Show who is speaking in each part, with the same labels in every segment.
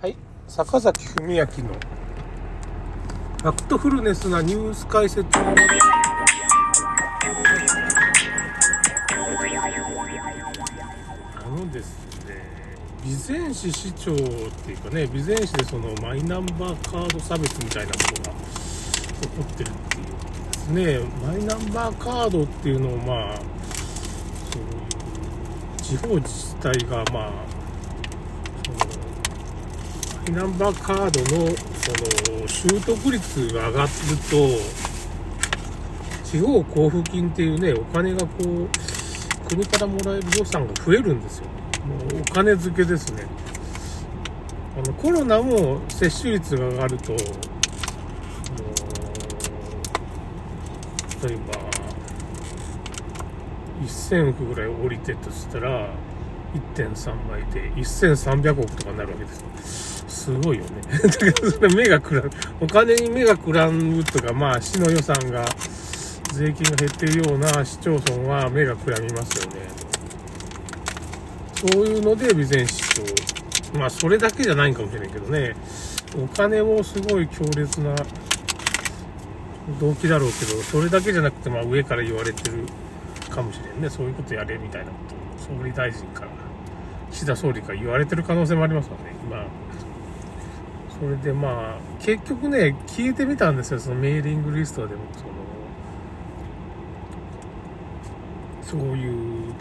Speaker 1: はい、坂崎文明のファクトフルネスなニュース解説。あのですね、備前市市長っていうかね、備前市でそのマイナンバーカード差別みたいなことが起こってるっていうですね、マイナンバーカードっていうのをまあ、そういう地方自治体がまあ、マイナンバーカードのその習得率が上がると地方交付金っていうねお金がこう国からもらえる予算が増えるんですよ。もうお金付けですね。あのコロナも接種率が上がると例えば1000億ぐらい降りてとしたら1.3倍で1300億とかになるわけですよすごいよね。だけどそれ目がくらん、お金に目がくらむとか、まあ市の予算が、税金が減ってるような市町村は目がくらみますよね。そういうので備前市長、まあそれだけじゃないんかもしれないけどね、お金もすごい強烈な動機だろうけど、それだけじゃなくて、まあ上から言われてるかもしれんね。そういうことやれみたいなことを総理大臣から、岸田総理から言われてる可能性もありますよね。今それでまあ、結局ね、聞いてみたんですよ、そのメーリングリストでも、その、そういう、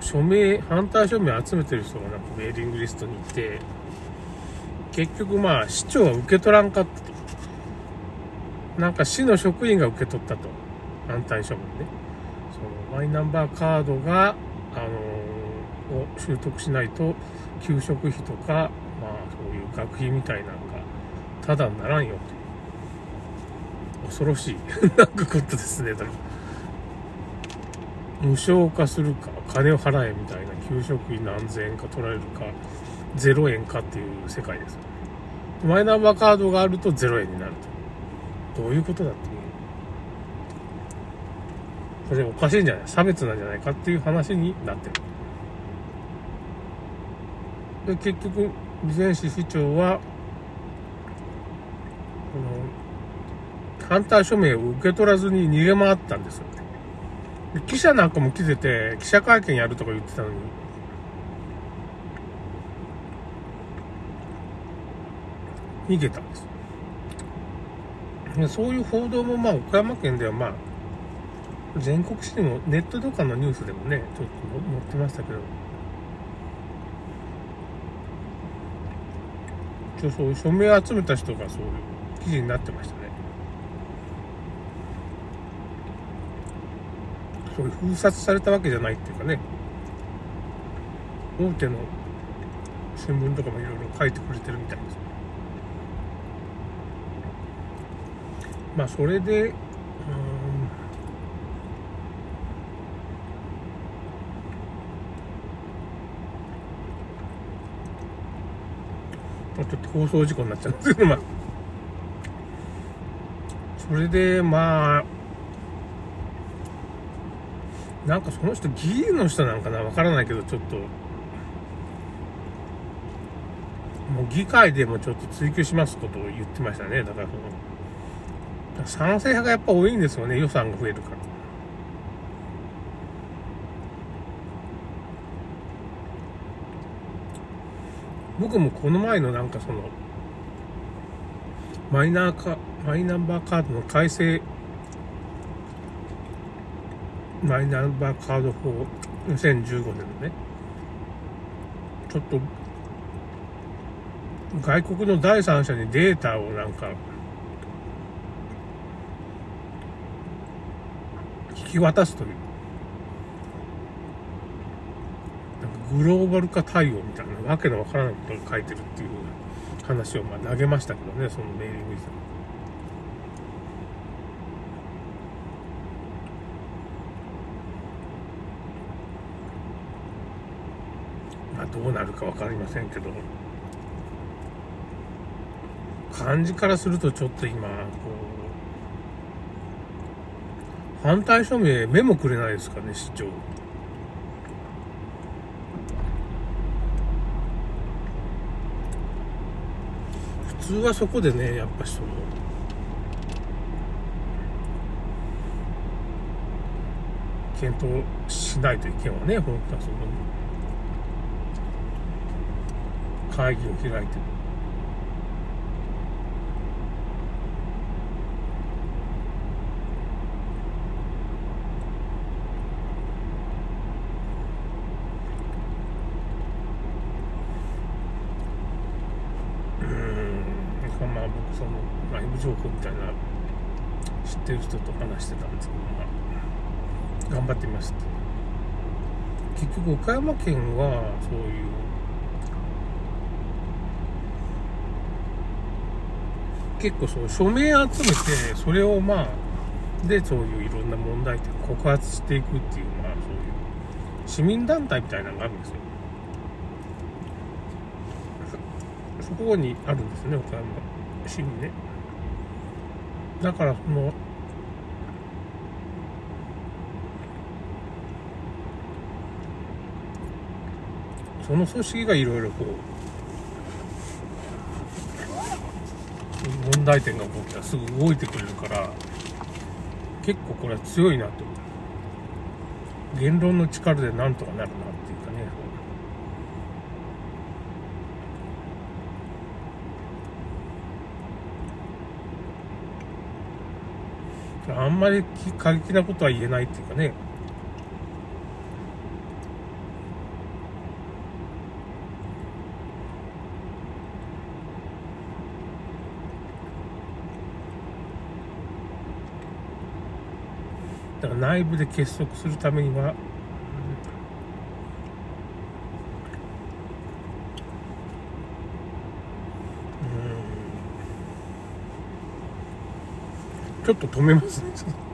Speaker 1: 署名、反対署名集めてる人がなんかメーリングリストにいて、結局まあ、市長は受け取らんかったと。なんか市の職員が受け取ったと。反対署名ね。その、マイナンバーカードが、あのを習得しないと、給食費とか、まあ、そういう学費みたいなんがただにならんよと恐ろしい。なんかことですねだから無償化するか金を払えみたいな給食費何千円か取られるか0円かっていう世界です。マイナンバーカードがあると0円になると。どういうことだってそれおかしいんじゃない？差別なんじゃないかっていう話になってる。で結局備前市市長は、この、反対署名を受け取らずに逃げ回ったんですよ。ね。で記者なんかも来てて、記者会見やるとか言ってたのに、逃げたんですでそういう報道もまあ岡山県ではまあ全国紙でもネットとかのニュースでもねちょっと載ってましたけど。一応そう署名集めた人がそういう記事になってましたね。そういう封殺されたわけじゃないっていうかね、大手の新聞とかもいろいろ書いてくれてるみたいです。まあそれで、うんちょっと放送事故になっちゃうんですけど、まあ。それで、まあ、なんかその人、議員の人なんかなわからないけど、ちょっと、もう議会でもちょっと追及しますことを言ってましたね。だからその、賛成派がやっぱ多いんですよね。予算が増えるから。僕もこの前のなんかその、マイナーカ、マイナンバーカードの改正、マイナンバーカード法2015年のね、ちょっと、外国の第三者にデータをなんか、引き渡すという。グローバル化対応みたいなわけのわからないことが書いてるっていう話をまあ投げましたけどね、そのメーリングにまあどうなるかわかりませんけど、感じからするとちょっと今、こう、反対署名目もくれないですかね、市長。通はそこでねやっぱその検討しないといけんわね本当はその。会議を開いてうんまあ僕その内部情報みたいな知ってる人と話してたんですけどまあ頑張ってみますって結局岡山県はそういう結構そう署名集めてそれをまあでそういういろんな問題点を告発していくっていうまあそういう市民団体みたいなのがあるんですよ。そこにあるんですね岡山市にね。だからそのその組織がいろいろこう問題点が起こったらすぐ動いてくれるから結構これは強いなと。言論の力でなんとかなるなっていうかね。あんまり過激なことは言えないっていうかね。だから内部で結束するためには、ちょっと止めますね。